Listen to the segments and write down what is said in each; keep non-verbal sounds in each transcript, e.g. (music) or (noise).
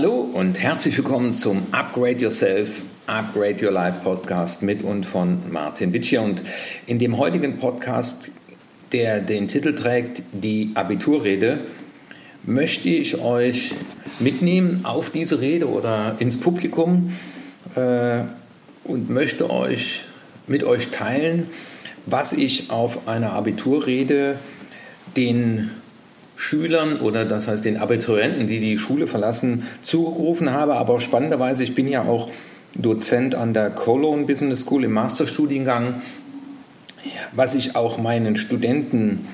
Hallo und herzlich willkommen zum Upgrade Yourself, Upgrade Your Life Podcast mit und von Martin Witschier. Und in dem heutigen Podcast, der den Titel trägt, die Abiturrede, möchte ich euch mitnehmen auf diese Rede oder ins Publikum äh, und möchte euch mit euch teilen, was ich auf einer Abiturrede den Schülern oder das heißt den Abiturienten, die die Schule verlassen, zugerufen habe. Aber spannenderweise, ich bin ja auch Dozent an der Cologne Business School im Masterstudiengang, was ich auch meinen Studenten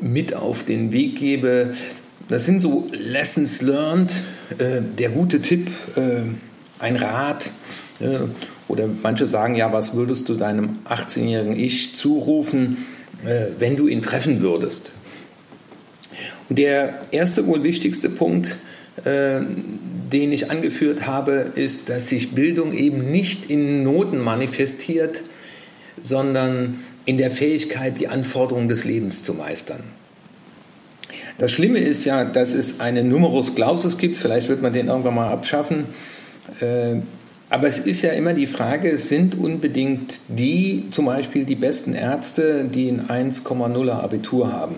mit auf den Weg gebe. Das sind so Lessons learned, äh, der gute Tipp, äh, ein Rat. Äh, oder manche sagen ja, was würdest du deinem 18-jährigen Ich zurufen, äh, wenn du ihn treffen würdest? Der erste wohl wichtigste Punkt, äh, den ich angeführt habe, ist, dass sich Bildung eben nicht in Noten manifestiert, sondern in der Fähigkeit, die Anforderungen des Lebens zu meistern. Das Schlimme ist ja, dass es einen Numerus Clausus gibt, vielleicht wird man den irgendwann mal abschaffen, äh, aber es ist ja immer die Frage, sind unbedingt die zum Beispiel die besten Ärzte, die ein 1,0er Abitur haben?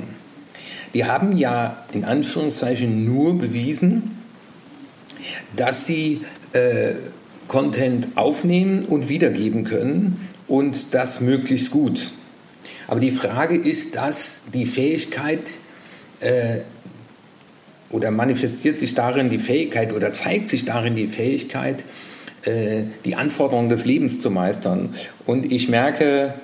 Die haben ja in Anführungszeichen nur bewiesen, dass sie äh, Content aufnehmen und wiedergeben können und das möglichst gut. Aber die Frage ist, dass die Fähigkeit äh, oder manifestiert sich darin die Fähigkeit oder zeigt sich darin die Fähigkeit, äh, die Anforderungen des Lebens zu meistern. Und ich merke,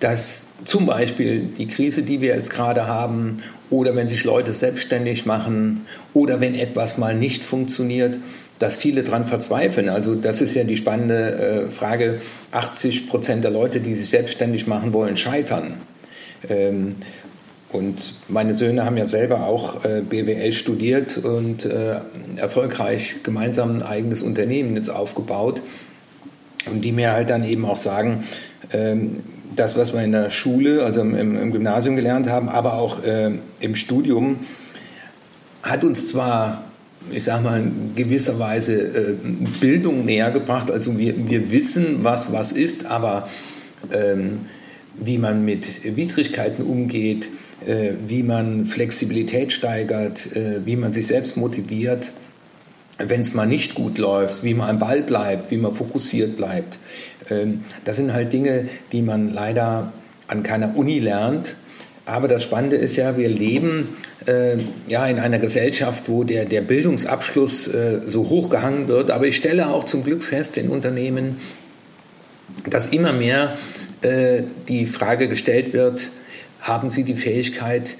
dass zum Beispiel die Krise, die wir jetzt gerade haben, oder wenn sich Leute selbstständig machen, oder wenn etwas mal nicht funktioniert, dass viele daran verzweifeln. Also das ist ja die spannende äh, Frage. 80 Prozent der Leute, die sich selbstständig machen wollen, scheitern. Ähm, und meine Söhne haben ja selber auch äh, BWL studiert und äh, erfolgreich gemeinsam ein eigenes Unternehmen jetzt aufgebaut. Und die mir halt dann eben auch sagen, ähm, das, was wir in der Schule, also im, im Gymnasium gelernt haben, aber auch äh, im Studium, hat uns zwar, ich sage mal, in gewisser Weise äh, Bildung näher gebracht. Also wir, wir wissen, was was ist, aber ähm, wie man mit Widrigkeiten umgeht, äh, wie man Flexibilität steigert, äh, wie man sich selbst motiviert, wenn es mal nicht gut läuft, wie man am Ball bleibt, wie man fokussiert bleibt. Ähm, das sind halt Dinge, die man leider an keiner Uni lernt. Aber das Spannende ist ja, wir leben äh, ja in einer Gesellschaft, wo der, der Bildungsabschluss äh, so hoch gehangen wird. Aber ich stelle auch zum Glück fest in Unternehmen, dass immer mehr äh, die Frage gestellt wird, haben Sie die Fähigkeit,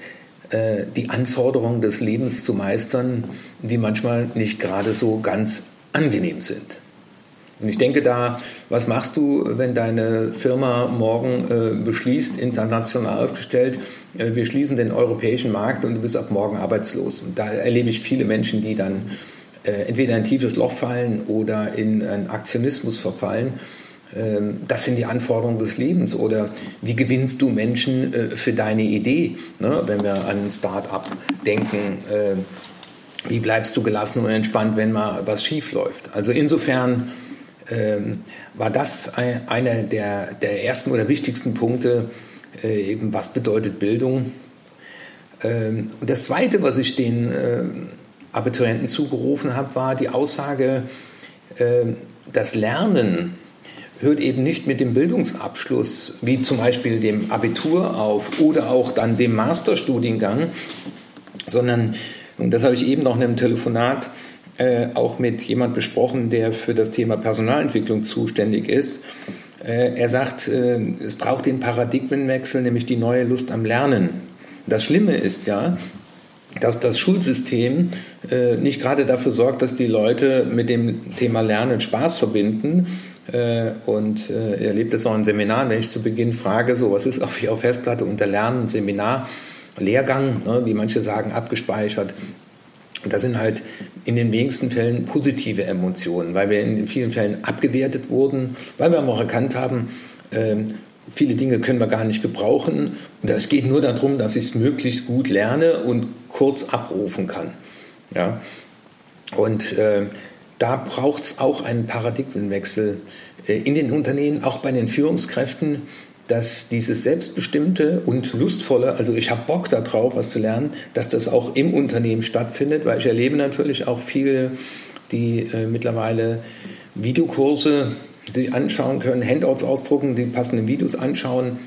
äh, die Anforderungen des Lebens zu meistern, die manchmal nicht gerade so ganz angenehm sind. Und ich denke da, was machst du, wenn deine Firma morgen äh, beschließt, international aufgestellt, äh, wir schließen den europäischen Markt und du bist ab morgen arbeitslos. Und da erlebe ich viele Menschen, die dann äh, entweder in ein tiefes Loch fallen oder in einen Aktionismus verfallen. Ähm, das sind die Anforderungen des Lebens. Oder wie gewinnst du Menschen äh, für deine Idee? Ne? Wenn wir an ein Start-up denken, äh, wie bleibst du gelassen und entspannt, wenn mal was schief läuft? Also insofern ähm, war das einer der, der ersten oder wichtigsten Punkte, äh, eben was bedeutet Bildung. Ähm, und das Zweite, was ich den Abiturienten zugerufen habe, war die Aussage, das Lernen hört eben nicht mit dem Bildungsabschluss, wie zum Beispiel dem Abitur auf oder auch dann dem Masterstudiengang, sondern, und das habe ich eben noch in einem Telefonat äh, auch mit jemand besprochen, der für das Thema Personalentwicklung zuständig ist. Äh, er sagt, äh, es braucht den Paradigmenwechsel, nämlich die neue Lust am Lernen. Das Schlimme ist ja, dass das Schulsystem äh, nicht gerade dafür sorgt, dass die Leute mit dem Thema Lernen Spaß verbinden. Äh, und äh, er erlebt es auch in Seminaren, wenn ich zu Beginn frage, so was ist auf Ihrer Festplatte unter Lernen, Seminar, Lehrgang, ne, wie manche sagen, abgespeichert. Und das sind halt in den wenigsten Fällen positive Emotionen, weil wir in vielen Fällen abgewertet wurden, weil wir auch erkannt haben, äh, viele Dinge können wir gar nicht gebrauchen. Und es geht nur darum, dass ich es möglichst gut lerne und kurz abrufen kann. Ja? Und äh, da braucht es auch einen Paradigmenwechsel äh, in den Unternehmen, auch bei den Führungskräften, dass dieses Selbstbestimmte und Lustvolle, also ich habe Bock darauf, was zu lernen, dass das auch im Unternehmen stattfindet, weil ich erlebe natürlich auch viele, die äh, mittlerweile Videokurse sich anschauen können, Handouts ausdrucken, die passenden Videos anschauen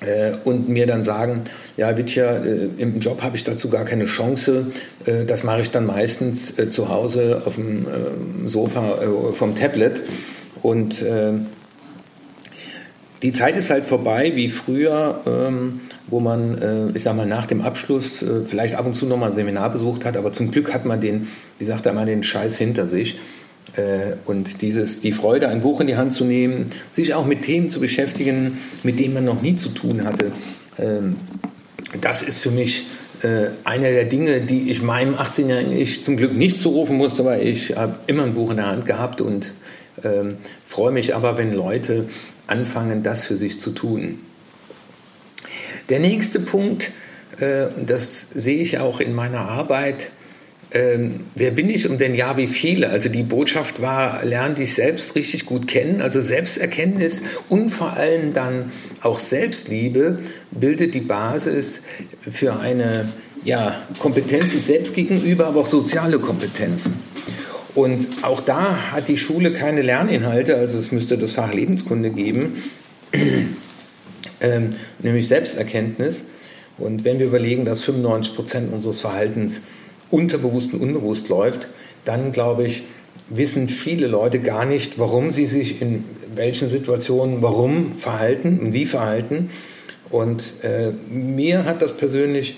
äh, und mir dann sagen, ja, Vitya, äh, im Job habe ich dazu gar keine Chance. Äh, das mache ich dann meistens äh, zu Hause auf dem äh, Sofa äh, vom Tablet. Und die Zeit ist halt vorbei, wie früher, ähm, wo man, ich sag mal, nach dem Abschluss vielleicht ab und zu nochmal ein Seminar besucht hat, aber zum Glück hat man den, wie sagt er mal, den Scheiß hinter sich. Äh, und dieses, die Freude, ein Buch in die Hand zu nehmen, sich auch mit Themen zu beschäftigen, mit denen man noch nie zu tun hatte, ähm, das ist für mich äh, eine der Dinge, die ich meinem 18-jährigen Ich zum Glück nicht zurufen musste, weil ich habe immer ein Buch in der Hand gehabt und ähm, freue mich aber, wenn Leute anfangen, das für sich zu tun. Der nächste Punkt, äh, und das sehe ich auch in meiner Arbeit, ähm, wer bin ich und wenn ja, wie viele? Also die Botschaft war, lerne dich selbst richtig gut kennen, also Selbsterkenntnis und vor allem dann auch Selbstliebe bildet die Basis für eine ja, Kompetenz sich selbst gegenüber, aber auch soziale Kompetenz. Und auch da hat die Schule keine Lerninhalte, also es müsste das Fach Lebenskunde geben, (clears throat) ähm, nämlich Selbsterkenntnis. Und wenn wir überlegen, dass 95 Prozent unseres Verhaltens unterbewusst und unbewusst läuft, dann glaube ich, wissen viele Leute gar nicht, warum sie sich in welchen Situationen warum verhalten und wie verhalten. Und äh, mir hat das persönlich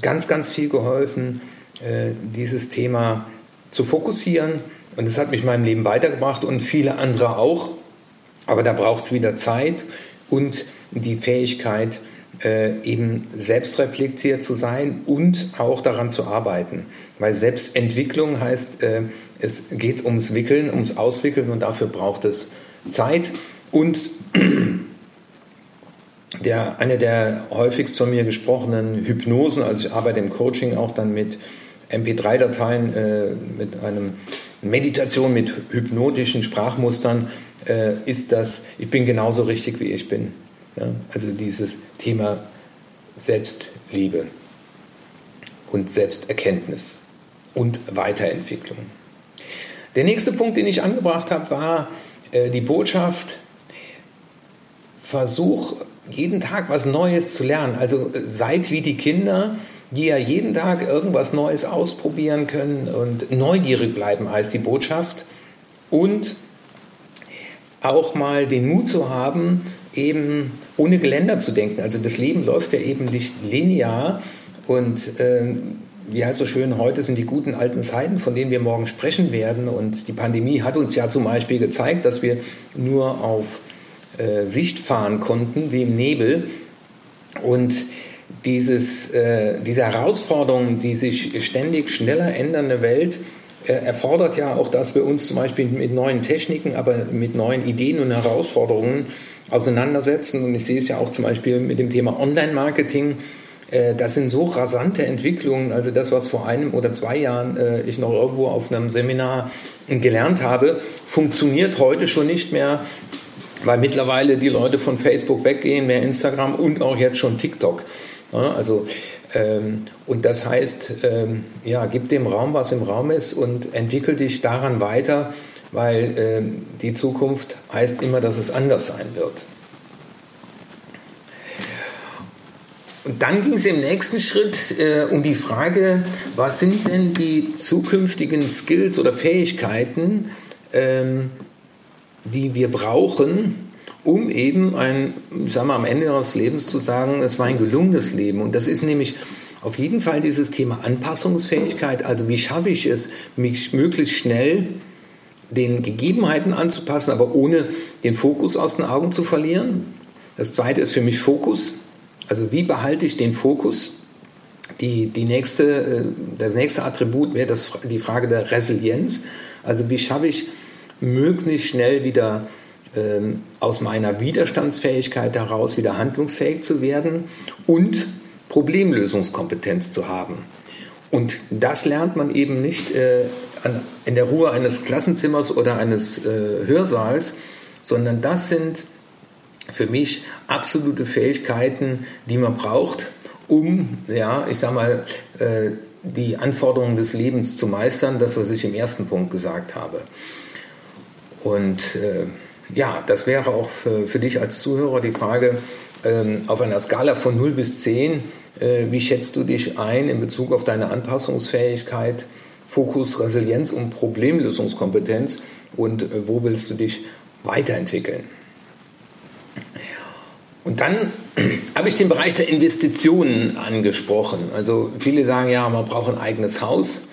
ganz, ganz viel geholfen, äh, dieses Thema zu fokussieren. Und es hat mich in meinem Leben weitergebracht und viele andere auch. Aber da braucht es wieder Zeit und die Fähigkeit, äh, eben selbstreflektiert zu sein und auch daran zu arbeiten. Weil Selbstentwicklung heißt, äh, es geht ums Wickeln, ums Auswickeln und dafür braucht es Zeit. Und (clears throat) der, eine der häufigst von mir gesprochenen Hypnosen, also ich arbeite im Coaching auch dann mit MP3-Dateien, äh, mit einem Meditation mit hypnotischen Sprachmustern, äh, ist das, ich bin genauso richtig, wie ich bin. Ja, also dieses Thema Selbstliebe und Selbsterkenntnis und Weiterentwicklung. Der nächste Punkt, den ich angebracht habe, war äh, die Botschaft, versuch jeden Tag was Neues zu lernen. Also äh, seid wie die Kinder, die ja jeden Tag irgendwas Neues ausprobieren können und neugierig bleiben heißt die Botschaft. Und auch mal den Mut zu haben, eben ohne Geländer zu denken. Also das Leben läuft ja eben nicht linear und äh, wie heißt so schön, heute sind die guten alten Zeiten, von denen wir morgen sprechen werden. Und die Pandemie hat uns ja zum Beispiel gezeigt, dass wir nur auf äh, Sicht fahren konnten, wie im Nebel. Und dieses, äh, diese Herausforderung, die sich ständig schneller ändernde Welt, erfordert ja auch, dass wir uns zum Beispiel mit neuen Techniken, aber mit neuen Ideen und Herausforderungen auseinandersetzen. Und ich sehe es ja auch zum Beispiel mit dem Thema Online-Marketing. Äh, das sind so rasante Entwicklungen. Also das, was vor einem oder zwei Jahren äh, ich noch irgendwo auf einem Seminar gelernt habe, funktioniert heute schon nicht mehr, weil mittlerweile die Leute von Facebook weggehen, mehr Instagram und auch jetzt schon TikTok. Also und das heißt, ähm, ja, gib dem Raum, was im Raum ist und entwickel dich daran weiter weil äh, die Zukunft heißt immer, dass es anders sein wird. Und dann ging es im nächsten Schritt äh, um die Frage, was sind denn die zukünftigen Skills oder Fähigkeiten, ähm, die wir brauchen, um eben ein, sagen wir, am Ende des Lebens zu sagen, es war ein gelungenes Leben. Und das ist nämlich auf jeden Fall dieses Thema Anpassungsfähigkeit. Also wie schaffe ich es, mich möglichst schnell den Gegebenheiten anzupassen, aber ohne den Fokus aus den Augen zu verlieren. Das zweite ist für mich Fokus. Also wie behalte ich den Fokus? Die, die nächste, äh, das nächste Attribut wäre das, die Frage der Resilienz. Also wie schaffe ich möglichst schnell wieder ähm, aus meiner Widerstandsfähigkeit heraus wieder handlungsfähig zu werden und Problemlösungskompetenz zu haben. Und das lernt man eben nicht äh, in der Ruhe eines Klassenzimmers oder eines äh, Hörsaals, sondern das sind für mich absolute Fähigkeiten, die man braucht, um, ja, ich sag mal, äh, die Anforderungen des Lebens zu meistern, das, was ich im ersten Punkt gesagt habe. Und äh, ja, das wäre auch für, für, dich als Zuhörer die Frage, ähm, auf einer Skala von 0 bis 10, äh, wie schätzt du dich ein in Bezug auf deine Anpassungsfähigkeit, Fokus, Resilienz und Problemlösungskompetenz und äh, wo willst du dich weiterentwickeln? Und dann (clears throat) habe ich den Bereich der Investitionen angesprochen. Also viele sagen ja, man braucht ein eigenes Haus,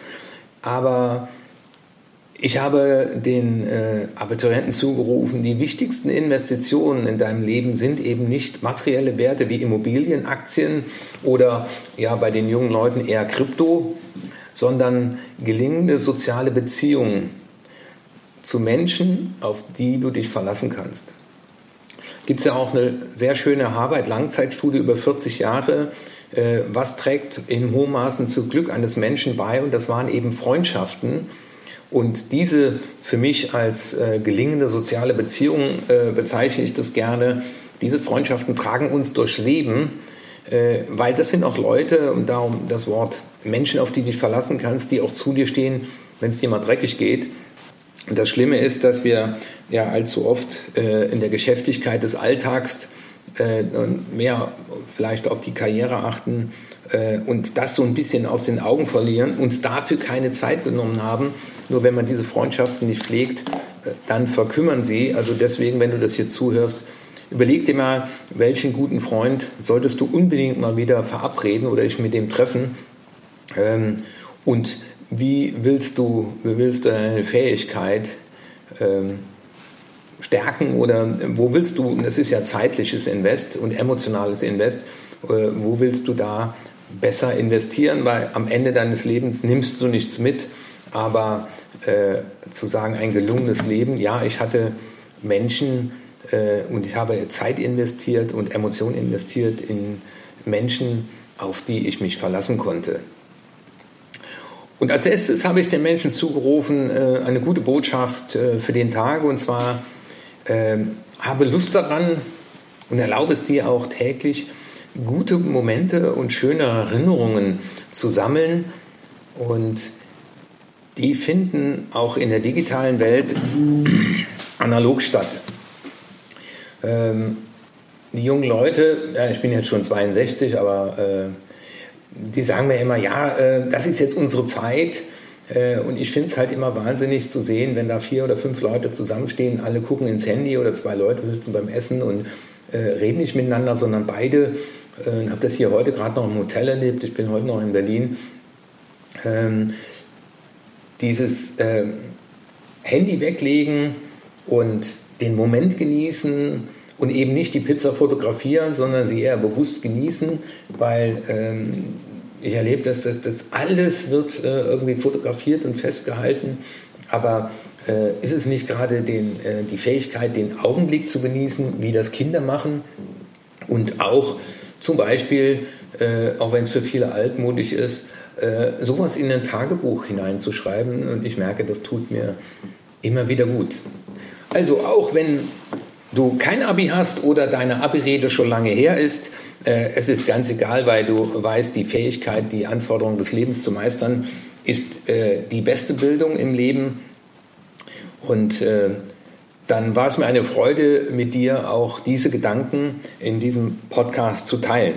aber ich habe den äh, Abiturienten zugerufen, die wichtigsten Investitionen in deinem Leben sind eben nicht materielle Werte wie Immobilien, Aktien oder ja bei den jungen Leuten eher Krypto, sondern gelingende soziale Beziehungen zu Menschen, auf die du dich verlassen kannst. Gibt es ja auch eine sehr schöne Harvard-Langzeitstudie über 40 Jahre, äh, was trägt in hohem Maßen zu Glück eines Menschen bei und das waren eben Freundschaften. Und diese für mich als äh, gelingende soziale Beziehung äh, bezeichne ich das gerne. Diese Freundschaften tragen uns durchs Leben, äh, weil das sind auch Leute, und darum das Wort Menschen, auf die du dich verlassen kannst, die auch zu dir stehen, wenn es dir mal dreckig geht. Und das Schlimme ist, dass wir ja allzu oft äh, in der Geschäftigkeit des Alltags äh, mehr vielleicht auf die Karriere achten äh, und das so ein bisschen aus den Augen verlieren, uns dafür keine Zeit genommen haben. Nur wenn man diese Freundschaften nicht pflegt, äh, dann verkümmern sie. Also deswegen, wenn du das hier zuhörst, überleg dir mal, welchen guten Freund solltest du unbedingt mal wieder verabreden oder dich mit dem treffen. Ähm, und wie willst du, wie willst du deine Fähigkeit ähm, stärken oder wo willst du, das ist ja zeitliches Invest und emotionales Invest, äh, wo willst du da besser investieren, weil am Ende deines Lebens nimmst du nichts mit, aber äh, zu sagen, ein gelungenes Leben, ja, ich hatte Menschen äh, und ich habe Zeit investiert und Emotionen investiert in Menschen, auf die ich mich verlassen konnte. Und als erstes habe ich den Menschen zugerufen, äh, eine gute Botschaft äh, für den Tag, und zwar ähm, habe Lust daran und erlaube es dir auch täglich, gute Momente und schöne Erinnerungen zu sammeln. Und die finden auch in der digitalen Welt (clears throat) analog statt. Ähm, die jungen Leute, ja, ich bin jetzt schon 62, aber äh, die sagen mir immer, ja, äh, das ist jetzt unsere Zeit. Äh, und ich finde es halt immer wahnsinnig zu sehen, wenn da vier oder fünf Leute zusammenstehen, alle gucken ins Handy oder zwei Leute sitzen beim Essen und äh, reden nicht miteinander, sondern beide. Ich habe das hier heute gerade noch im Hotel erlebt. Ich bin heute noch in Berlin. Ähm, dieses Handy weglegen und den Moment genießen und eben nicht die Pizza fotografieren, sondern sie eher bewusst genießen, weil ähm, ich erlebe, dass das, alles wird äh, irgendwie fotografiert und festgehalten, aber äh, ist es nicht gerade den, äh, die Fähigkeit, den Augenblick zu genießen, wie das Kinder machen und auch zum Beispiel, äh, auch wenn es für viele altmodisch ist, äh, sowas in ein Tagebuch hineinzuschreiben und ich merke, das tut mir immer wieder gut. Also auch wenn du kein Abi hast oder deine Abi-Rede schon lange her ist, es ist ganz egal, weil du weißt, die Fähigkeit, die Anforderungen des Lebens zu meistern, ist äh, die beste Bildung im Leben. Und äh, dann war es mir eine Freude, mit dir auch diese Gedanken in diesem Podcast zu teilen.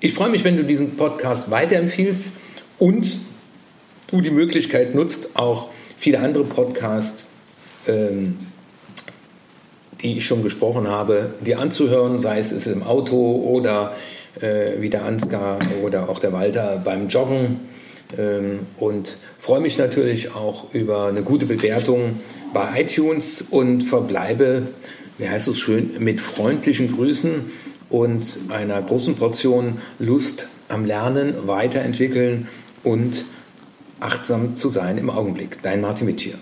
Ich freue mich, wenn du diesen Podcast weiterempfiehlst und du die Möglichkeit nutzt, auch viele andere Podcasts ähm, die ich schon gesprochen habe, dir anzuhören, sei es im Auto oder äh, wie der Ansgar oder auch der Walter beim Joggen. Ähm, und freue mich natürlich auch über eine gute Bewertung bei iTunes und verbleibe, wie heißt es schön, mit freundlichen Grüßen und einer großen Portion Lust am Lernen, Weiterentwickeln und achtsam zu sein im Augenblick. Dein Martin Mittier.